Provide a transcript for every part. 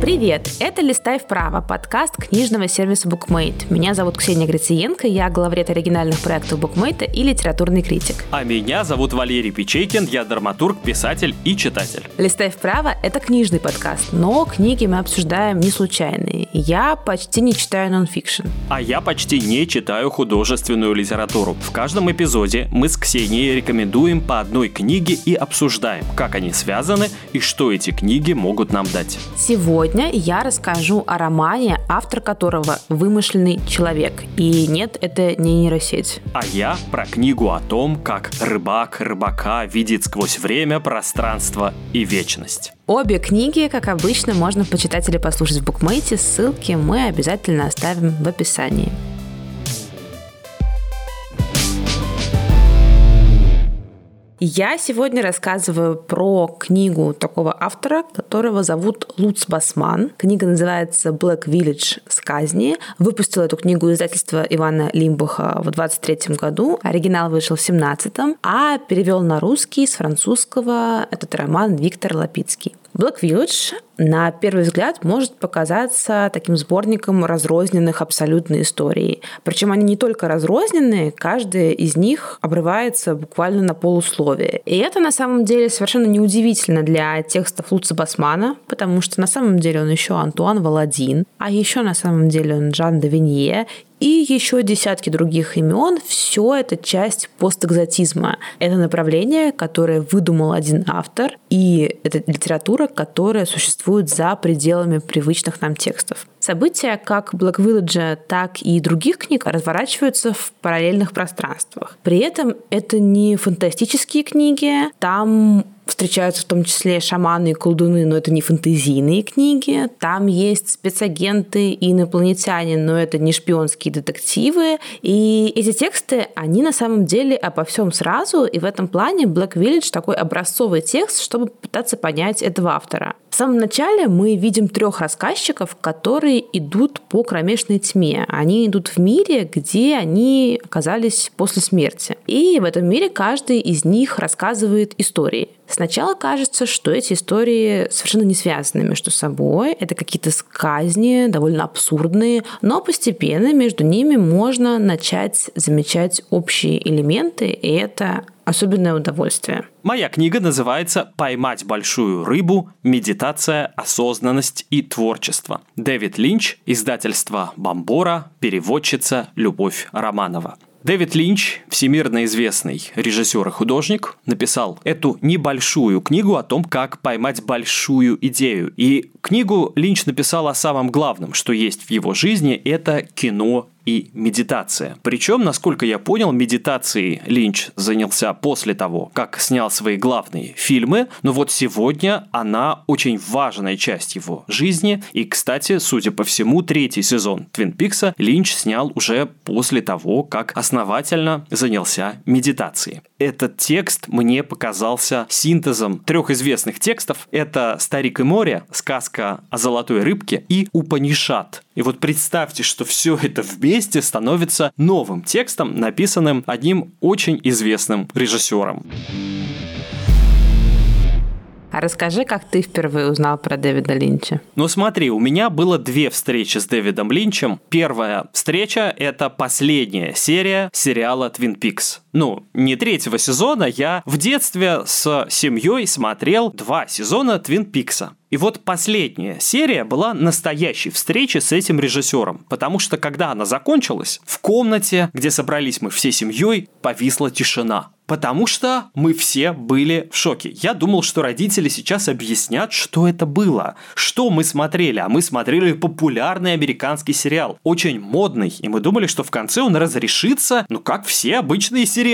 Привет! Это «Листай вправо» – подкаст книжного сервиса BookMate. Меня зовут Ксения Грициенко, я главред оригинальных проектов BookMate и литературный критик. А меня зовут Валерий Печейкин, я драматург, писатель и читатель. «Листай вправо» – это книжный подкаст, но книги мы обсуждаем не случайные. Я почти не читаю нонфикшн. А я почти не читаю художественную литературу. В каждом эпизоде мы с Ксенией рекомендуем по одной книге и обсуждаем, как они связаны и что эти книги могут нам дать. Сегодня Сегодня я расскажу о романе, автор которого вымышленный человек. И нет, это не нейросеть. А я про книгу о том, как рыбак рыбака видит сквозь время, пространство и вечность. Обе книги, как обычно, можно почитать или послушать в букмейте. Ссылки мы обязательно оставим в описании. Я сегодня рассказываю про книгу такого автора, которого зовут Луц Басман. Книга называется Black Village сказни. Выпустил эту книгу издательство Ивана Лимбаха в 23 году. Оригинал вышел в 17-м, а перевел на русский с французского этот роман Виктор Лапицкий. Black Village на первый взгляд может показаться таким сборником разрозненных абсолютно историй. Причем они не только разрозненные, каждая из них обрывается буквально на полусловие. И это на самом деле совершенно неудивительно для текстов Луца Басмана, потому что на самом деле он еще Антуан Валадин, а еще на самом деле он Жан де Винье, и еще десятки других имен. Все это часть постэкзотизма. Это направление, которое выдумал один автор, и это литература, которая существует за пределами привычных нам текстов. События как Black Village, так и других книг разворачиваются в параллельных пространствах. При этом это не фантастические книги, там встречаются в том числе шаманы и колдуны, но это не фэнтезийные книги. Там есть спецагенты и инопланетяне, но это не шпионские детективы. И эти тексты, они на самом деле обо всем сразу, и в этом плане Black Village такой образцовый текст, чтобы пытаться понять этого автора. В самом начале мы видим трех рассказчиков, которые идут по кромешной тьме. Они идут в мире, где они оказались после смерти. И в этом мире каждый из них рассказывает истории. Сначала кажется, что эти истории совершенно не связаны между собой. Это какие-то сказни, довольно абсурдные, но постепенно между ними можно начать замечать общие элементы, и это особенное удовольствие. Моя книга называется «Поймать большую рыбу. Медитация, осознанность и творчество». Дэвид Линч, издательство «Бомбора», переводчица Любовь Романова. Дэвид Линч, всемирно известный режиссер и художник, написал эту небольшую книгу о том, как поймать большую идею. И книгу Линч написал о самом главном, что есть в его жизни, это кино и медитация. Причем, насколько я понял, медитацией Линч занялся после того, как снял свои главные фильмы, но вот сегодня она очень важная часть его жизни. И, кстати, судя по всему, третий сезон Твин Пикса Линч снял уже после того, как основательно занялся медитацией. Этот текст мне показался синтезом трех известных текстов. Это «Старик и море», сказка о золотой рыбке и «Упанишат». И вот представьте, что все это вместе становится новым текстом, написанным одним очень известным режиссером. А расскажи, как ты впервые узнал про Дэвида Линча? Ну смотри, у меня было две встречи с Дэвидом Линчем. Первая встреча – это последняя серия сериала Twin Peaks. Ну, не третьего сезона, я в детстве с семьей смотрел два сезона Twin Peaks. И вот последняя серия была настоящей встречей с этим режиссером, потому что когда она закончилась, в комнате, где собрались мы всей семьей, повисла тишина. Потому что мы все были в шоке. Я думал, что родители сейчас объяснят, что это было. Что мы смотрели? А мы смотрели популярный американский сериал. Очень модный. И мы думали, что в конце он разрешится, ну как все обычные сериалы.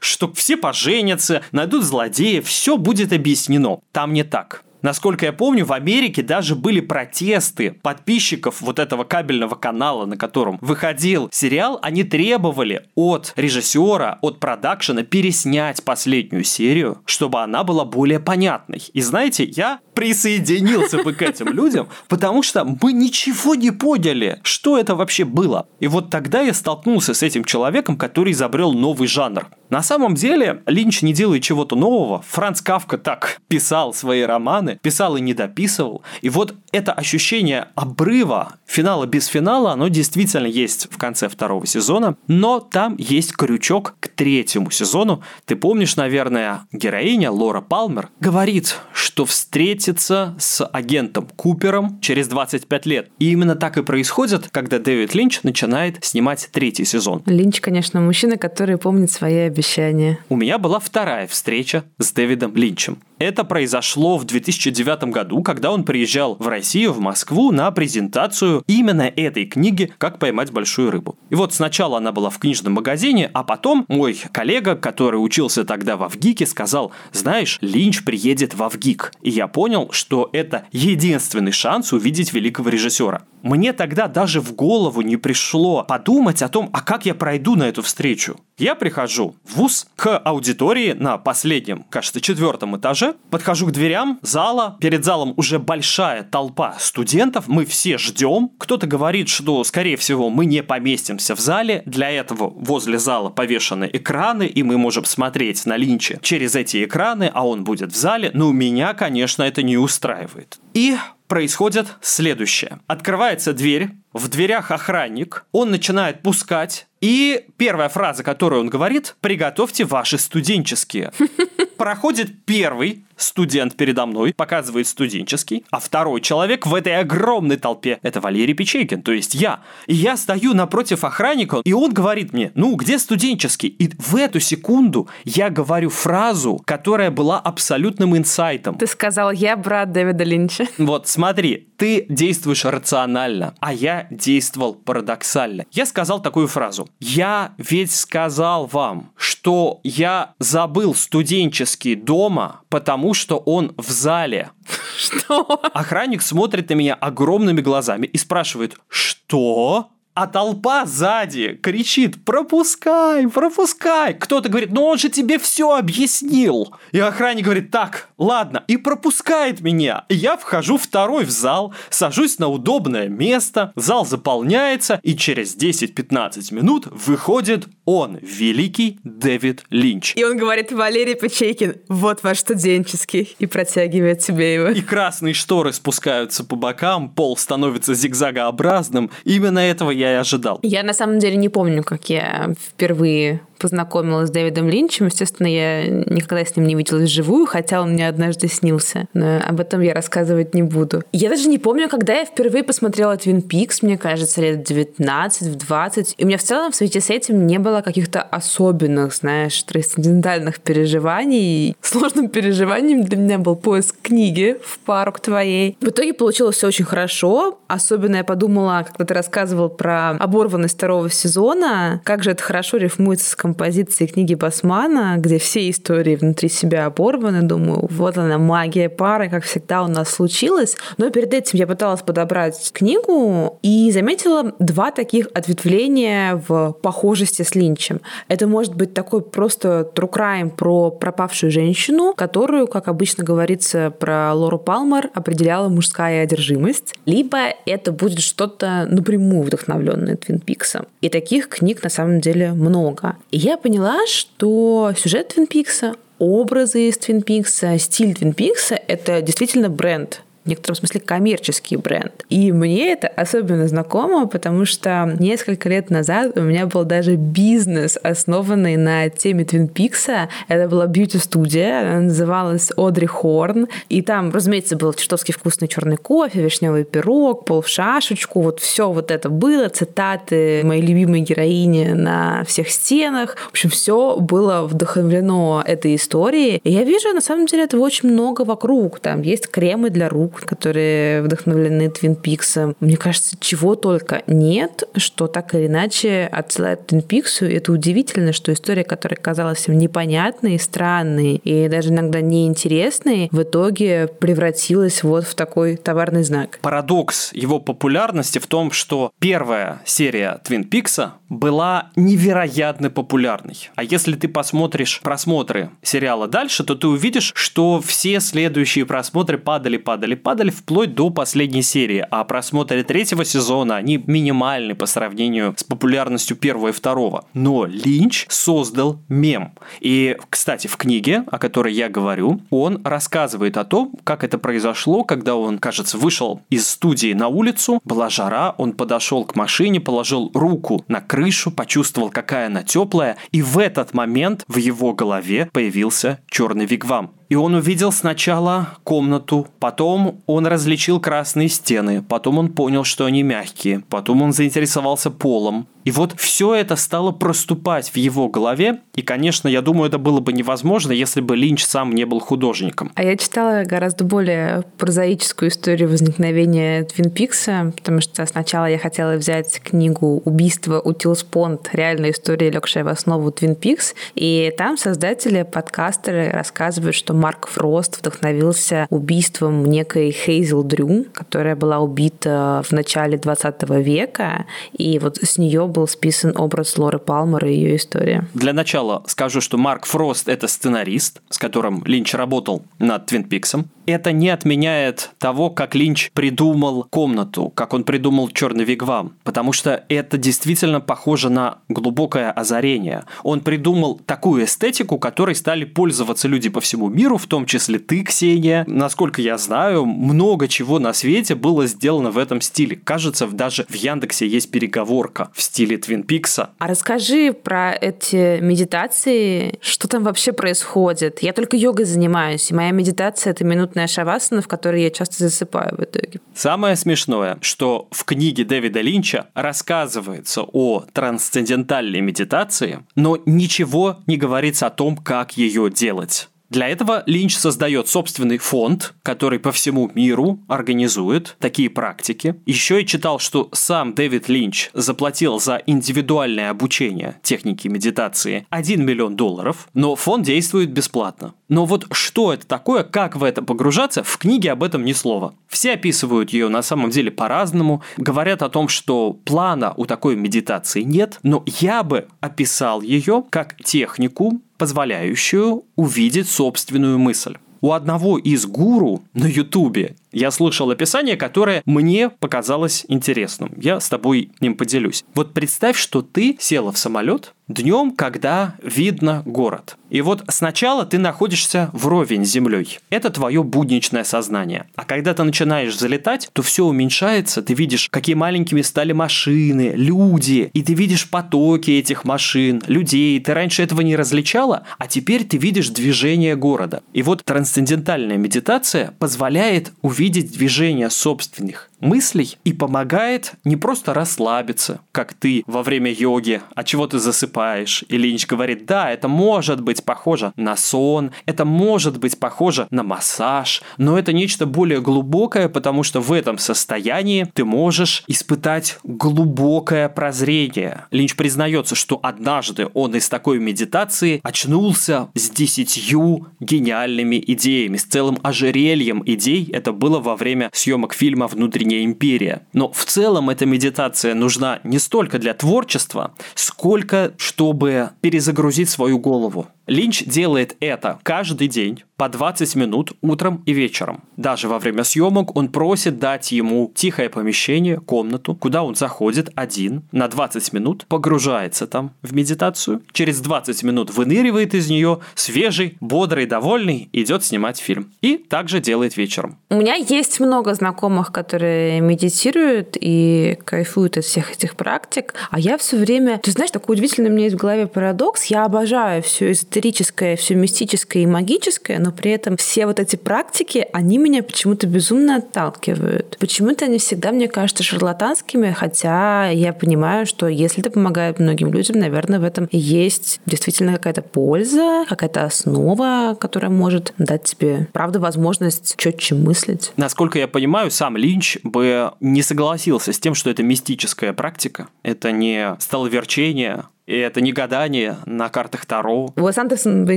Что все поженятся, найдут злодеев, все будет объяснено. Там не так. Насколько я помню, в Америке даже были протесты подписчиков вот этого кабельного канала, на котором выходил сериал. Они требовали от режиссера, от продакшена переснять последнюю серию, чтобы она была более понятной. И знаете, я присоединился бы к этим людям, потому что мы ничего не поняли, что это вообще было. И вот тогда я столкнулся с этим человеком, который изобрел новый жанр. На самом деле, Линч не делает чего-то нового. Франц Кавка так писал свои романы. Писал и не дописывал. И вот это ощущение обрыва, финала без финала, оно действительно есть в конце второго сезона, но там есть крючок к третьему сезону. Ты помнишь, наверное, героиня Лора Палмер говорит, что встретится с агентом Купером через 25 лет. И именно так и происходит, когда Дэвид Линч начинает снимать третий сезон. Линч, конечно, мужчина, который помнит свои обещания. У меня была вторая встреча с Дэвидом Линчем. Это произошло в 2009 году, когда он приезжал в Россию, в Москву на презентацию именно этой книги «Как поймать большую рыбу». И вот сначала она была в книжном магазине, а потом мой коллега, который учился тогда в Авгике, сказал, знаешь, Линч приедет в Авгик. И я понял, что это единственный шанс увидеть великого режиссера. Мне тогда даже в голову не пришло подумать о том, а как я пройду на эту встречу. Я прихожу в ВУЗ к аудитории на последнем, кажется, четвертом этаже, подхожу к дверям зала, перед залом уже большая толпа студентов, мы все ждем. Кто-то говорит, что, скорее всего, мы не поместимся в зале, для этого возле зала повешены экраны, и мы можем смотреть на Линча через эти экраны, а он будет в зале, но меня, конечно, это не устраивает. И происходит следующее. Открывается дверь, в дверях охранник, он начинает пускать, и первая фраза, которую он говорит, приготовьте ваши студенческие. Проходит первый студент передо мной, показывает студенческий, а второй человек в этой огромной толпе – это Валерий Печейкин, то есть я. И я стою напротив охранника, и он говорит мне, ну, где студенческий? И в эту секунду я говорю фразу, которая была абсолютным инсайтом. Ты сказал, я брат Дэвида Линча. Вот, смотри, ты действуешь рационально, а я действовал парадоксально. Я сказал такую фразу. Я ведь сказал вам, что я забыл студенческий дома, потому что он в зале. Что? Охранник смотрит на меня огромными глазами и спрашивает, что? А толпа сзади кричит «Пропускай! Пропускай!» Кто-то говорит «Ну он же тебе все объяснил!» И охранник говорит «Так, ладно», и пропускает меня. Я вхожу второй в зал, сажусь на удобное место, зал заполняется, и через 10-15 минут выходит он, великий Дэвид Линч. И он говорит «Валерий Печейкин, вот ваш студенческий», и протягивает тебе его. И красные шторы спускаются по бокам, пол становится зигзагообразным. Именно этого я я и ожидал. Я на самом деле не помню, как я впервые познакомилась с Дэвидом Линчем. Естественно, я никогда с ним не виделась вживую, хотя он мне однажды снился. Но об этом я рассказывать не буду. Я даже не помню, когда я впервые посмотрела Твин Пикс, мне кажется, лет 19, в 20. И у меня в целом в связи с этим не было каких-то особенных, знаешь, трансцендентальных переживаний. Сложным переживанием для меня был поиск книги в пару к твоей. В итоге получилось все очень хорошо. Особенно я подумала, когда ты рассказывал про оборванность второго сезона, как же это хорошо рифмуется с композиции книги Басмана, где все истории внутри себя оборваны. Думаю, вот она, магия пары, как всегда у нас случилось. Но перед этим я пыталась подобрать книгу и заметила два таких ответвления в похожести с Линчем. Это может быть такой просто true crime про пропавшую женщину, которую, как обычно говорится про Лору Палмер, определяла мужская одержимость. Либо это будет что-то напрямую вдохновленное Твин Пиксом. И таких книг на самом деле много. И я поняла, что сюжет Твин Пикса, образы из Твин Пикса, стиль Твин Пикса — это действительно бренд в некотором смысле коммерческий бренд. И мне это особенно знакомо, потому что несколько лет назад у меня был даже бизнес, основанный на теме Твин Пикса. Это была бьюти-студия, она называлась Одри Хорн. И там, разумеется, был чертовски вкусный черный кофе, вишневый пирог, пол в шашечку. Вот все вот это было, цитаты моей любимой героини на всех стенах. В общем, все было вдохновлено этой историей. И я вижу, на самом деле, этого очень много вокруг. Там есть кремы для рук, которые вдохновлены Твин Пиксом. Мне кажется, чего только нет, что так или иначе отсылает Твин Пиксу. Это удивительно, что история, которая казалась всем непонятной, странной и даже иногда неинтересной, в итоге превратилась вот в такой товарный знак. Парадокс его популярности в том, что первая серия Твин Пикса была невероятно популярной. А если ты посмотришь просмотры сериала дальше, то ты увидишь, что все следующие просмотры падали, падали, падали вплоть до последней серии, а просмотры третьего сезона, они минимальны по сравнению с популярностью первого и второго. Но Линч создал мем. И, кстати, в книге, о которой я говорю, он рассказывает о том, как это произошло, когда он, кажется, вышел из студии на улицу, была жара, он подошел к машине, положил руку на крышу, почувствовал, какая она теплая, и в этот момент в его голове появился черный вигвам. И он увидел сначала комнату, потом он различил красные стены, потом он понял, что они мягкие, потом он заинтересовался полом. И вот все это стало проступать в его голове, и, конечно, я думаю, это было бы невозможно, если бы Линч сам не был художником. А я читала гораздо более прозаическую историю возникновения Твин Пикса, потому что сначала я хотела взять книгу «Убийство у Тилспонд. Реальная история, легшая в основу Твин Пикс», и там создатели, подкастеры рассказывают, что Марк Фрост вдохновился убийством некой Хейзел Дрю, которая была убита в начале 20 века, и вот с нее был списан образ Лоры Палмер и ее история. Для начала скажу, что Марк Фрост – это сценарист, с которым Линч работал над Твин Пиксом это не отменяет того, как Линч придумал комнату, как он придумал черный вигвам, потому что это действительно похоже на глубокое озарение. Он придумал такую эстетику, которой стали пользоваться люди по всему миру, в том числе ты, Ксения. Насколько я знаю, много чего на свете было сделано в этом стиле. Кажется, даже в Яндексе есть переговорка в стиле Твин Пикса. А расскажи про эти медитации, что там вообще происходит. Я только йогой занимаюсь, и моя медитация – это минут минутная шавасана, в которой я часто засыпаю в итоге. Самое смешное, что в книге Дэвида Линча рассказывается о трансцендентальной медитации, но ничего не говорится о том, как ее делать. Для этого Линч создает собственный фонд, который по всему миру организует такие практики. Еще я читал, что сам Дэвид Линч заплатил за индивидуальное обучение техники медитации 1 миллион долларов, но фонд действует бесплатно. Но вот что это такое, как в это погружаться, в книге об этом ни слова. Все описывают ее на самом деле по-разному, говорят о том, что плана у такой медитации нет, но я бы описал ее как технику, позволяющую увидеть собственную мысль. У одного из гуру на Ютубе я слышал описание, которое мне показалось интересным. Я с тобой им поделюсь. Вот представь, что ты села в самолет днем, когда видно город. И вот сначала ты находишься вровень с землей. Это твое будничное сознание. А когда ты начинаешь залетать, то все уменьшается. Ты видишь, какие маленькими стали машины, люди. И ты видишь потоки этих машин, людей. Ты раньше этого не различала, а теперь ты видишь движение города. И вот трансцендентальная медитация позволяет увидеть видеть движение собственных мыслей и помогает не просто расслабиться, как ты во время йоги, а чего ты засыпаешь. И Линч говорит, да, это может быть похоже на сон, это может быть похоже на массаж, но это нечто более глубокое, потому что в этом состоянии ты можешь испытать глубокое прозрение. Линч признается, что однажды он из такой медитации очнулся с десятью гениальными идеями, с целым ожерельем идей. Это было во время съемок фильма «Внутренний внутренняя империя. Но в целом эта медитация нужна не столько для творчества, сколько чтобы перезагрузить свою голову. Линч делает это каждый день по 20 минут утром и вечером. Даже во время съемок он просит дать ему тихое помещение, комнату, куда он заходит один на 20 минут, погружается там в медитацию, через 20 минут выныривает из нее, свежий, бодрый, довольный, идет снимать фильм. И также делает вечером. У меня есть много знакомых, которые медитируют и кайфуют от всех этих практик, а я все время... Ты знаешь, такой удивительный у меня есть в голове парадокс. Я обожаю все эзотерическое, все мистическое и магическое, но при этом все вот эти практики, они меня почему-то безумно отталкивают. Почему-то они всегда, мне кажется, шарлатанскими, хотя я понимаю, что если это помогает многим людям, наверное, в этом есть действительно какая-то польза, какая-то основа, которая может дать тебе, правда, возможность четче мыслить. Насколько я понимаю, сам Линч бы не согласился с тем, что это мистическая практика, это не столоверчение, и это не гадание на картах Таро. Уэс Андерсон бы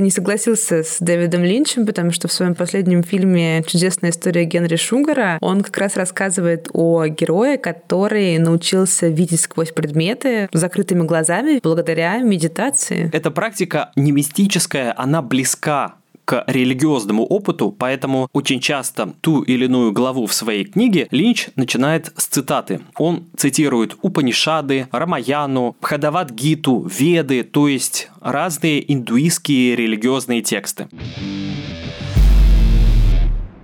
не согласился с Дэвидом Линчем, потому что в своем последнем фильме «Чудесная история Генри Шугара» он как раз рассказывает о герое, который научился видеть сквозь предметы закрытыми глазами благодаря медитации. Эта практика не мистическая, она близка к религиозному опыту, поэтому очень часто ту или иную главу в своей книге Линч начинает с цитаты. Он цитирует Упанишады, Рамаяну, Бхадават-гиту, Веды, то есть разные индуистские религиозные тексты.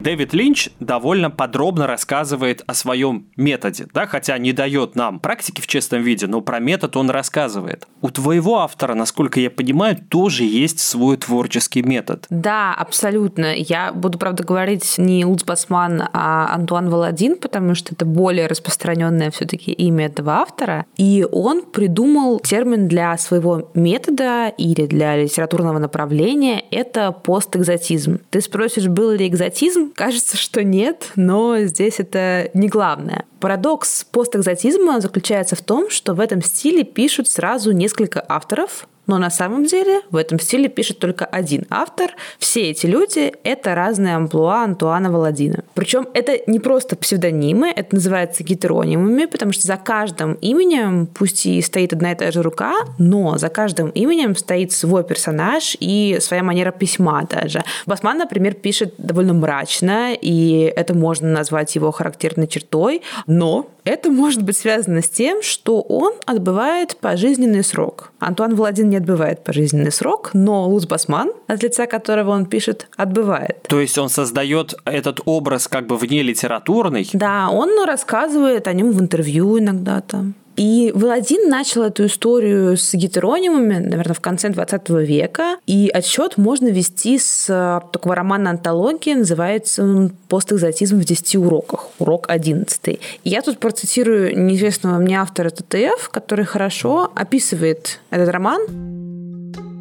Дэвид Линч довольно подробно рассказывает о своем методе, да, хотя не дает нам практики в честном виде, но про метод он рассказывает. У твоего автора, насколько я понимаю, тоже есть свой творческий метод. Да, абсолютно. Я буду, правда, говорить не Луц Басман, а Антуан Валадин, потому что это более распространенное все-таки имя этого автора. И он придумал термин для своего метода или для литературного направления – это постэкзотизм. Ты спросишь, был ли экзотизм? Кажется, что нет, но здесь это не главное. Парадокс постэкзотизма заключается в том, что в этом стиле пишут сразу несколько авторов, но на самом деле в этом стиле пишет только один автор. Все эти люди — это разные амплуа Антуана Валадина. Причем это не просто псевдонимы, это называется гетеронимами, потому что за каждым именем, пусть и стоит одна и та же рука, но за каждым именем стоит свой персонаж и своя манера письма даже. Басман, например, пишет довольно мрачно, и это можно назвать его характерной чертой, но это может быть связано с тем, что он отбывает пожизненный срок. Антуан Владин не отбывает пожизненный срок, но Луз Басман, от лица которого он пишет, отбывает. То есть он создает этот образ как бы вне литературный? Да, он рассказывает о нем в интервью иногда там. И Владин начал эту историю с гетеронимами, наверное, в конце 20 века. И отсчет можно вести с э, такого романа антологии, называется он «Постэкзотизм в 10 уроках», урок 11. И я тут процитирую неизвестного мне автора ТТФ, который хорошо описывает этот роман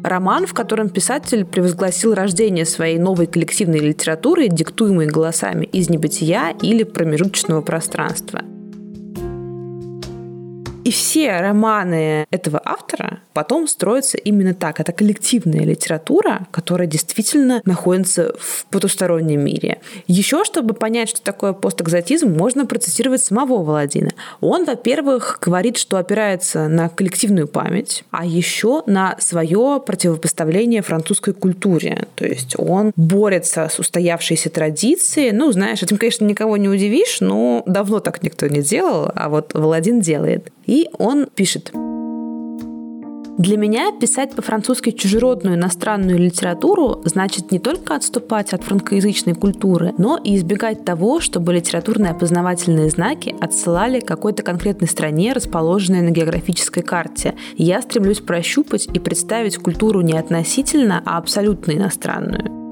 роман, в котором писатель превозгласил рождение своей новой коллективной литературы, диктуемой голосами из небытия или промежуточного пространства – и все романы этого автора потом строятся именно так. Это коллективная литература, которая действительно находится в потустороннем мире. Еще, чтобы понять, что такое постэкзотизм, можно процитировать самого Валадина. Он, во-первых, говорит, что опирается на коллективную память, а еще на свое противопоставление французской культуре. То есть он борется с устоявшейся традицией. Ну, знаешь, этим, конечно, никого не удивишь, но давно так никто не делал, а вот Валадин делает. И он пишет. Для меня писать по-французски чужеродную иностранную литературу значит не только отступать от франкоязычной культуры, но и избегать того, чтобы литературные опознавательные знаки отсылали какой-то конкретной стране, расположенной на географической карте. Я стремлюсь прощупать и представить культуру не относительно, а абсолютно иностранную.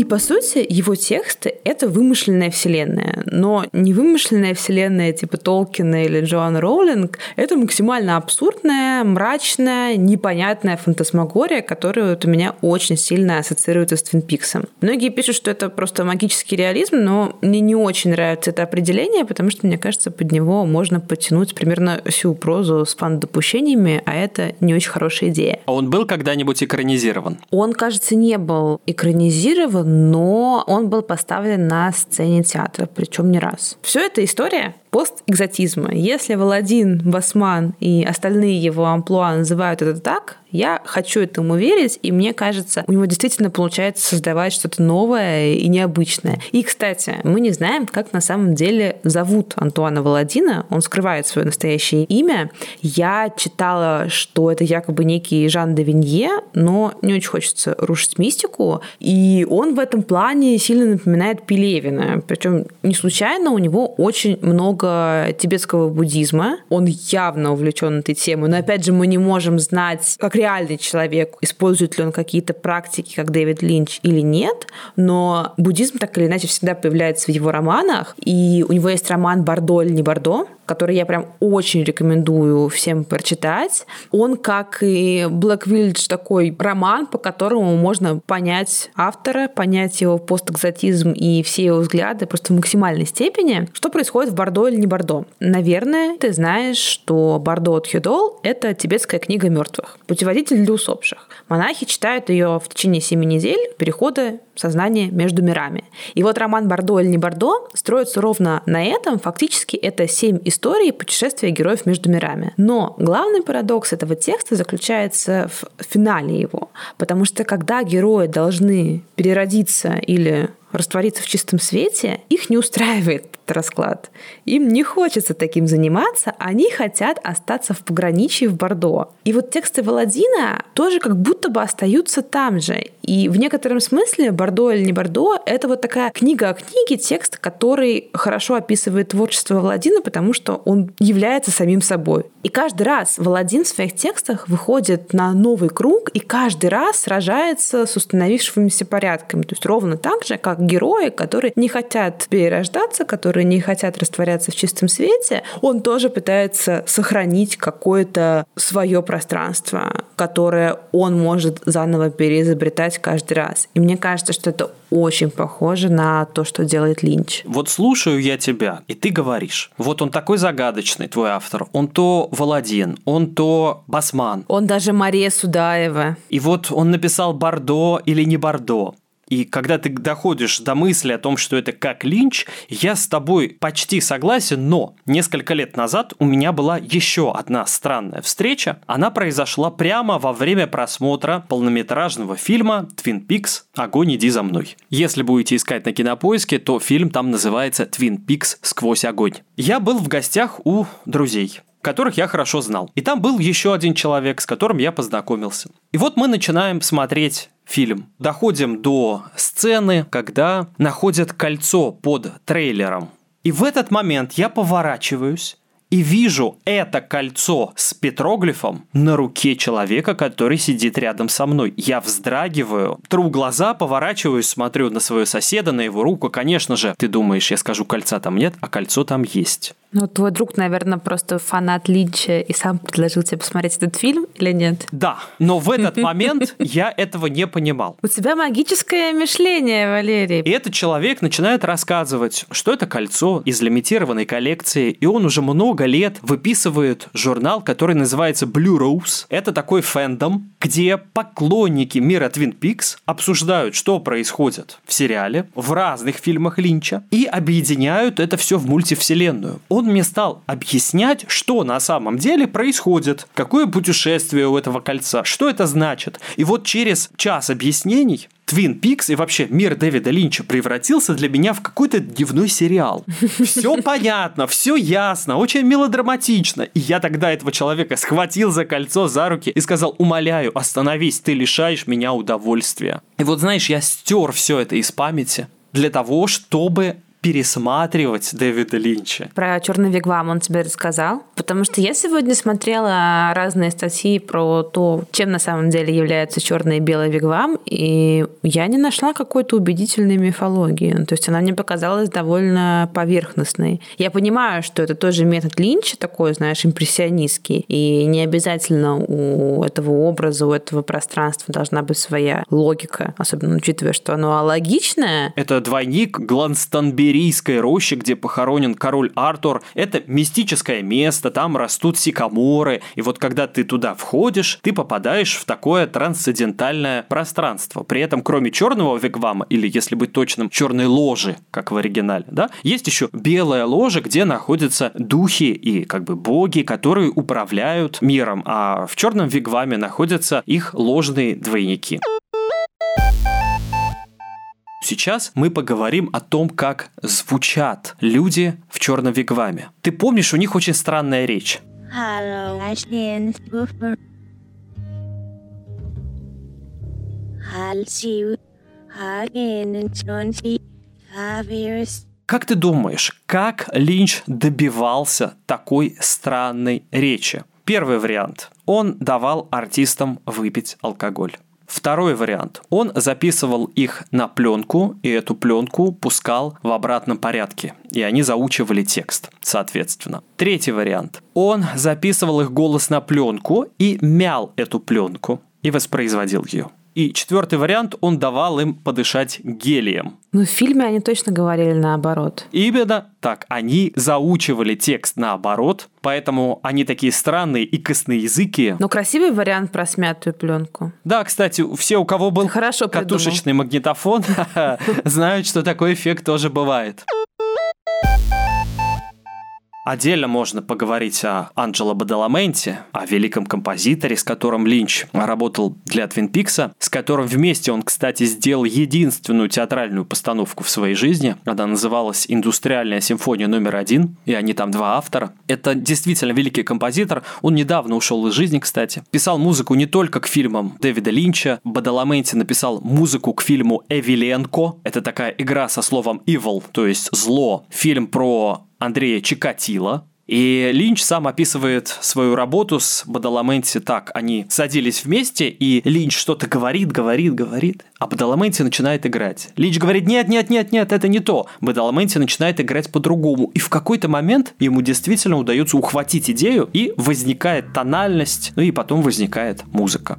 И по сути его тексты — это вымышленная вселенная. Но не вымышленная вселенная типа Толкина или Джоан Роулинг — это максимально абсурдная, мрачная, непонятная фантасмагория, которая вот у меня очень сильно ассоциируется с Твин Пиксом. Многие пишут, что это просто магический реализм, но мне не очень нравится это определение, потому что, мне кажется, под него можно подтянуть примерно всю прозу с фан-допущениями, а это не очень хорошая идея. А он был когда-нибудь экранизирован? Он, кажется, не был экранизирован, но он был поставлен на сцене театра, причем не раз. Все это история постэкзотизма. Если Валадин, Басман и остальные его амплуа называют это так, я хочу этому верить, и мне кажется, у него действительно получается создавать что-то новое и необычное. И, кстати, мы не знаем, как на самом деле зовут Антуана Валадина. Он скрывает свое настоящее имя. Я читала, что это якобы некий Жан де Винье, но не очень хочется рушить мистику. И он в этом плане сильно напоминает Пелевина. Причем не случайно у него очень много много тибетского буддизма. Он явно увлечен этой темой. Но опять же, мы не можем знать, как реальный человек, использует ли он какие-то практики, как Дэвид Линч или нет. Но буддизм так или иначе всегда появляется в его романах. И у него есть роман «Бордо или не Бордо», который я прям очень рекомендую всем прочитать. Он, как и Black Village, такой роман, по которому можно понять автора, понять его постэкзотизм и все его взгляды просто в максимальной степени. Что происходит в Бордо или не Бордо? Наверное, ты знаешь, что Бордо от Хюдол — это тибетская книга мертвых, путеводитель для усопших. Монахи читают ее в течение семи недель перехода сознания между мирами. И вот роман «Бордо или не Бордо» строится ровно на этом. Фактически это семь историй истории путешествия героев между мирами. Но главный парадокс этого текста заключается в финале его, потому что когда герои должны переродиться или раствориться в чистом свете, их не устраивает этот расклад. Им не хочется таким заниматься, они хотят остаться в пограничье в Бордо. И вот тексты Валадина тоже как будто бы остаются там же. И в некотором смысле Бордо или не Бордо — это вот такая книга о книге, текст, который хорошо описывает творчество Валадина, потому что он является самим собой. И каждый раз Валадин в своих текстах выходит на новый круг и каждый раз сражается с установившимися порядками. То есть ровно так же, как герои, которые не хотят перерождаться, которые не хотят растворяться в чистом свете, он тоже пытается сохранить какое-то свое пространство, которое он может заново переизобретать каждый раз. И мне кажется, что это очень похоже на то, что делает Линч. Вот слушаю я тебя, и ты говоришь, вот он такой загадочный, твой автор, он то Валадин, он то Басман. Он даже Мария Судаева. И вот он написал Бордо или не Бордо. И когда ты доходишь до мысли о том, что это как Линч, я с тобой почти согласен, но несколько лет назад у меня была еще одна странная встреча. Она произошла прямо во время просмотра полнометражного фильма «Твин Пикс. Огонь, иди за мной». Если будете искать на кинопоиске, то фильм там называется «Твин Пикс. Сквозь огонь». Я был в гостях у друзей которых я хорошо знал. И там был еще один человек, с которым я познакомился. И вот мы начинаем смотреть фильм. Доходим до сцены, когда находят кольцо под трейлером. И в этот момент я поворачиваюсь и вижу это кольцо с петроглифом на руке человека, который сидит рядом со мной. Я вздрагиваю, тру глаза, поворачиваюсь, смотрю на своего соседа, на его руку. Конечно же, ты думаешь, я скажу, кольца там нет, а кольцо там есть. Ну, твой друг, наверное, просто фанат Линча и сам предложил тебе посмотреть этот фильм или нет? Да, но в этот момент я этого не понимал. У тебя магическое мышление, Валерий. И этот человек начинает рассказывать, что это кольцо из лимитированной коллекции, и он уже много лет выписывает журнал, который называется Blue Rose. Это такой фэндом, где поклонники мира Twin Peaks обсуждают, что происходит в сериале, в разных фильмах Линча, и объединяют это все в мультивселенную. Он мне стал объяснять, что на самом деле происходит, какое путешествие у этого кольца, что это значит. И вот через час объяснений Твин Пикс и вообще мир Дэвида Линча превратился для меня в какой-то дневной сериал. Все понятно, все ясно, очень мелодраматично. И я тогда этого человека схватил за кольцо, за руки и сказал, умоляю, остановись, ты лишаешь меня удовольствия. И вот знаешь, я стер все это из памяти для того, чтобы пересматривать Дэвида Линча. Про черный вигвам он тебе рассказал? Потому что я сегодня смотрела разные статьи про то, чем на самом деле является черный и белый вигвам, и я не нашла какой-то убедительной мифологии. То есть она мне показалась довольно поверхностной. Я понимаю, что это тоже метод Линча такой, знаешь, импрессионистский, и не обязательно у этого образа, у этого пространства должна быть своя логика, особенно учитывая, что оно алогичное. Это двойник Гланстанбери Иберийской роще, где похоронен король Артур. Это мистическое место, там растут сикаморы. И вот когда ты туда входишь, ты попадаешь в такое трансцендентальное пространство. При этом, кроме черного вигвама, или, если быть точным, черной ложи, как в оригинале, да, есть еще белая ложа, где находятся духи и как бы боги, которые управляют миром, а в черном вигваме находятся их ложные двойники. Сейчас мы поговорим о том, как звучат люди в черном вигваме. Ты помнишь, у них очень странная речь. Как ты думаешь, как Линч добивался такой странной речи? Первый вариант. Он давал артистам выпить алкоголь. Второй вариант. Он записывал их на пленку, и эту пленку пускал в обратном порядке. И они заучивали текст, соответственно. Третий вариант. Он записывал их голос на пленку и мял эту пленку и воспроизводил ее. И четвертый вариант, он давал им подышать гелием. Ну, в фильме они точно говорили наоборот. Именно так. Они заучивали текст наоборот, поэтому они такие странные и косноязыкие. Но красивый вариант про смятую пленку. Да, кстати, все, у кого был Хорошо катушечный магнитофон, знают, что такой эффект тоже бывает. Отдельно можно поговорить о Анджело Бадаламенте, о великом композиторе, с которым Линч работал для Твин Пикса, с которым вместе он, кстати, сделал единственную театральную постановку в своей жизни. Она называлась «Индустриальная симфония номер один», и они там два автора. Это действительно великий композитор. Он недавно ушел из жизни, кстати. Писал музыку не только к фильмам Дэвида Линча. Бадаламенти написал музыку к фильму «Эвиленко». Это такая игра со словом «evil», то есть «зло». Фильм про Андрея Чикатила, и Линч сам описывает свою работу с Бадаламенти так. Они садились вместе, и Линч что-то говорит, говорит, говорит, а Бадаламенти начинает играть. Линч говорит, нет, нет, нет, нет, это не то. Бадаламенти начинает играть по-другому. И в какой-то момент ему действительно удается ухватить идею, и возникает тональность, ну и потом возникает музыка.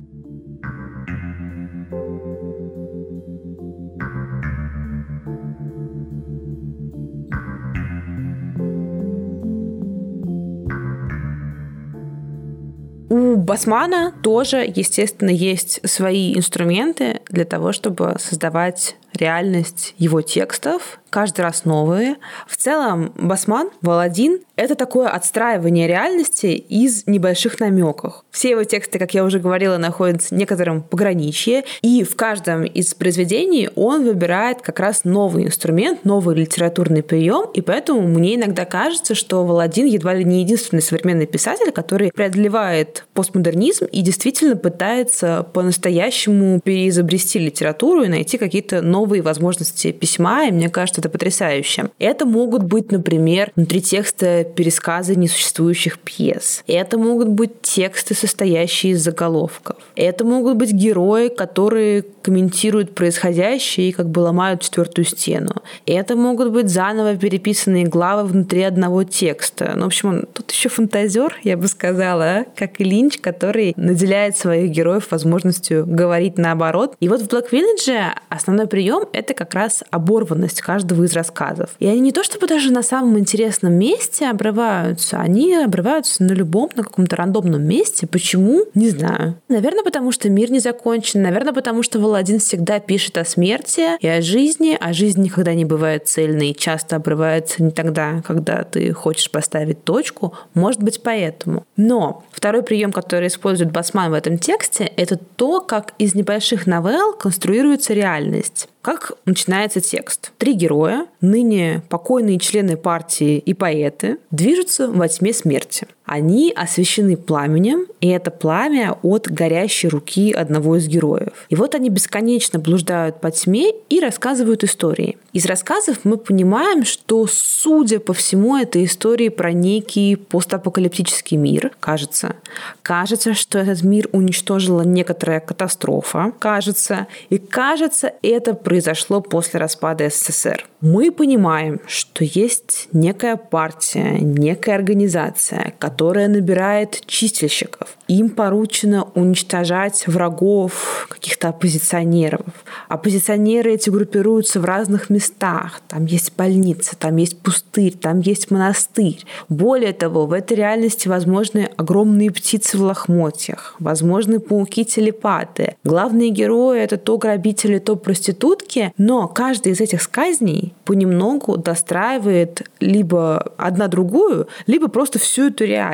У Басмана тоже, естественно, есть свои инструменты для того, чтобы создавать реальность его текстов, каждый раз новые. В целом, Басман, Валадин — это такое отстраивание реальности из небольших намеков. Все его тексты, как я уже говорила, находятся в некотором пограничье, и в каждом из произведений он выбирает как раз новый инструмент, новый литературный прием, и поэтому мне иногда кажется, что Валадин едва ли не единственный современный писатель, который преодолевает постмодернизм и действительно пытается по-настоящему переизобрести литературу и найти какие-то новые новые возможности письма, и мне кажется, это потрясающе. Это могут быть, например, внутри текста пересказы несуществующих пьес. Это могут быть тексты, состоящие из заголовков. Это могут быть герои, которые комментируют происходящее и как бы ломают четвертую стену. Это могут быть заново переписанные главы внутри одного текста. Ну, в общем, он тут еще фантазер, я бы сказала, как и Линч, который наделяет своих героев возможностью говорить наоборот. И вот в Black Village основной прием прием — это как раз оборванность каждого из рассказов. И они не то чтобы даже на самом интересном месте обрываются, они обрываются на любом, на каком-то рандомном месте. Почему? Не знаю. Наверное, потому что мир не закончен. Наверное, потому что Володин всегда пишет о смерти и о жизни, а жизнь никогда не бывает цельной и часто обрывается не тогда, когда ты хочешь поставить точку. Может быть, поэтому. Но второй прием, который использует Басман в этом тексте, это то, как из небольших новелл конструируется реальность. Как начинается текст? Три героя, ныне покойные члены партии и поэты, движутся во тьме смерти. Они освещены пламенем, и это пламя от горящей руки одного из героев. И вот они бесконечно блуждают по тьме и рассказывают истории. Из рассказов мы понимаем, что, судя по всему, это истории про некий постапокалиптический мир, кажется. Кажется, что этот мир уничтожила некоторая катастрофа, кажется. И кажется, это произошло после распада СССР. Мы понимаем, что есть некая партия, некая организация, которая набирает чистильщиков. Им поручено уничтожать врагов, каких-то оппозиционеров. Оппозиционеры эти группируются в разных местах. Там есть больница, там есть пустырь, там есть монастырь. Более того, в этой реальности возможны огромные птицы в лохмотьях, возможны пауки-телепаты. Главные герои — это то грабители, то проститутки, но каждый из этих сказней понемногу достраивает либо одна другую, либо просто всю эту реальность.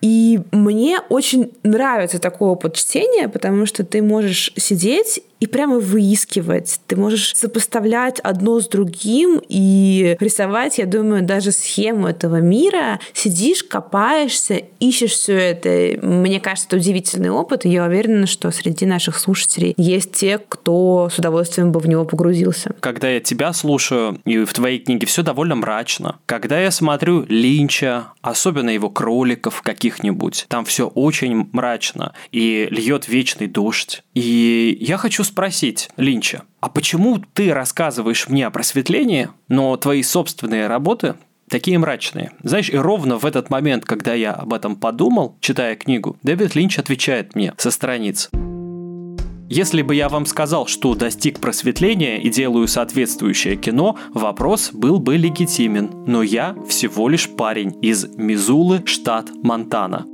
И мне очень нравится такой опыт чтения, потому что ты можешь сидеть и прямо выискивать. Ты можешь сопоставлять одно с другим и рисовать, я думаю, даже схему этого мира. Сидишь, копаешься, ищешь все это. Мне кажется, это удивительный опыт, и я уверена, что среди наших слушателей есть те, кто с удовольствием бы в него погрузился. Когда я тебя слушаю, и в твоей книге все довольно мрачно. Когда я смотрю Линча, особенно его кроликов каких-нибудь, там все очень мрачно, и льет вечный дождь. И я хочу спросить Линча, а почему ты рассказываешь мне о просветлении, но твои собственные работы такие мрачные. Знаешь, и ровно в этот момент, когда я об этом подумал, читая книгу, Дэвид Линч отвечает мне со страниц. Если бы я вам сказал, что достиг просветления и делаю соответствующее кино, вопрос был бы легитимен. Но я всего лишь парень из Мизулы, штат Монтана.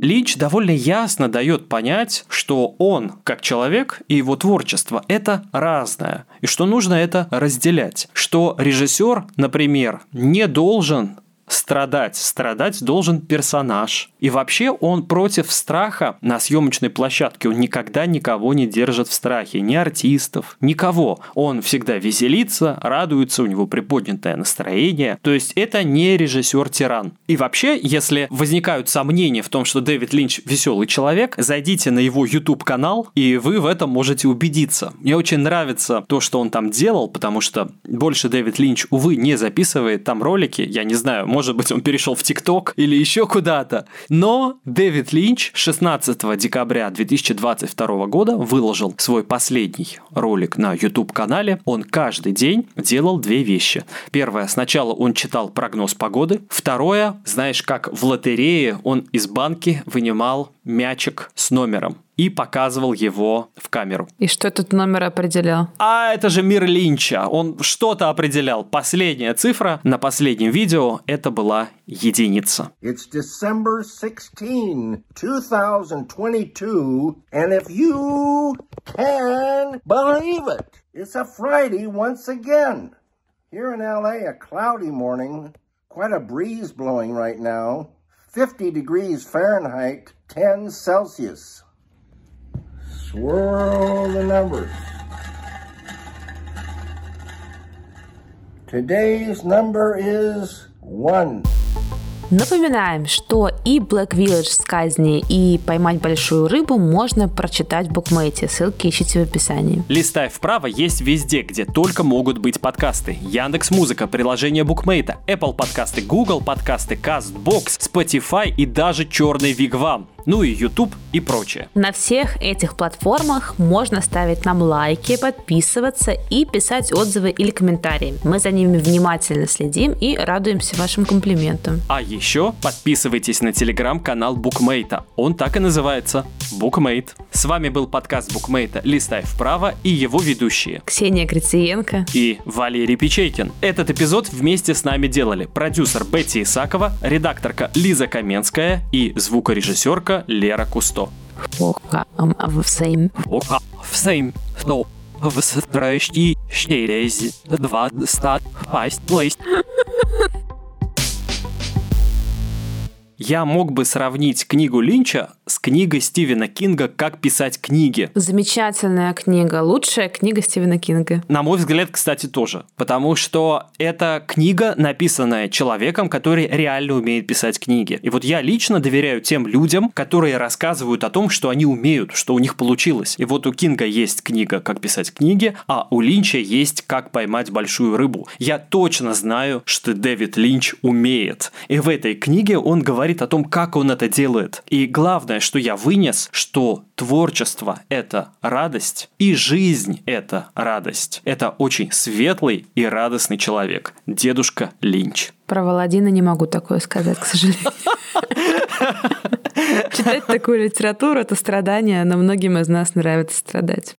Линч довольно ясно дает понять, что он, как человек, и его творчество – это разное, и что нужно это разделять. Что режиссер, например, не должен страдать. Страдать должен персонаж. И вообще он против страха на съемочной площадке. Он никогда никого не держит в страхе. Ни артистов, никого. Он всегда веселится, радуется, у него приподнятое настроение. То есть это не режиссер-тиран. И вообще, если возникают сомнения в том, что Дэвид Линч веселый человек, зайдите на его YouTube канал, и вы в этом можете убедиться. Мне очень нравится то, что он там делал, потому что больше Дэвид Линч, увы, не записывает там ролики. Я не знаю, может быть, он перешел в ТикТок или еще куда-то. Но Дэвид Линч 16 декабря 2022 года выложил свой последний ролик на YouTube-канале. Он каждый день делал две вещи. Первое, сначала он читал прогноз погоды. Второе, знаешь, как в лотерее он из банки вынимал мячик с номером и показывал его в камеру. И что этот номер определял? А это же мир Линча. Он что-то определял. Последняя цифра на последнем видео это была единица. It's December 16, 2022, and if you can believe it, it's a Friday once again. Here in LA, a cloudy morning, quite a breeze blowing right now, 50 degrees Fahrenheit, 10 Celsius. Swirl the numbers. Today's number is one. Напоминаем, что и Black Village с казни, и поймать большую рыбу можно прочитать в букмейте. Ссылки ищите в описании. Листай вправо есть везде, где только могут быть подкасты. Яндекс Музыка, приложение букмейта, Apple подкасты, Google подкасты, CastBox, Spotify и даже черный Вигвам ну и YouTube и прочее. На всех этих платформах можно ставить нам лайки, подписываться и писать отзывы или комментарии. Мы за ними внимательно следим и радуемся вашим комплиментам. А еще подписывайтесь на телеграм-канал Букмейта. Он так и называется Букмейт. С вами был подкаст Букмейта «Листай вправо» и его ведущие Ксения Грициенко и Валерий Печейкин. Этот эпизод вместе с нами делали продюсер Бетти Исакова, редакторка Лиза Каменская и звукорежиссерка Лера Кусто. Всем. Всем. Стоп. В страшній щелезі два стат пасть плесть. Я мог бы сравнить книгу Линча с книгой Стивена Кинга «Как писать книги». Замечательная книга, лучшая книга Стивена Кинга. На мой взгляд, кстати, тоже. Потому что это книга, написанная человеком, который реально умеет писать книги. И вот я лично доверяю тем людям, которые рассказывают о том, что они умеют, что у них получилось. И вот у Кинга есть книга «Как писать книги», а у Линча есть «Как поймать большую рыбу». Я точно знаю, что Дэвид Линч умеет. И в этой книге он говорит о том, как он это делает. И главное, главное, что я вынес, что творчество – это радость, и жизнь – это радость. Это очень светлый и радостный человек. Дедушка Линч. Про Володина не могу такое сказать, к сожалению. Читать такую литературу – это страдание, но многим из нас нравится страдать.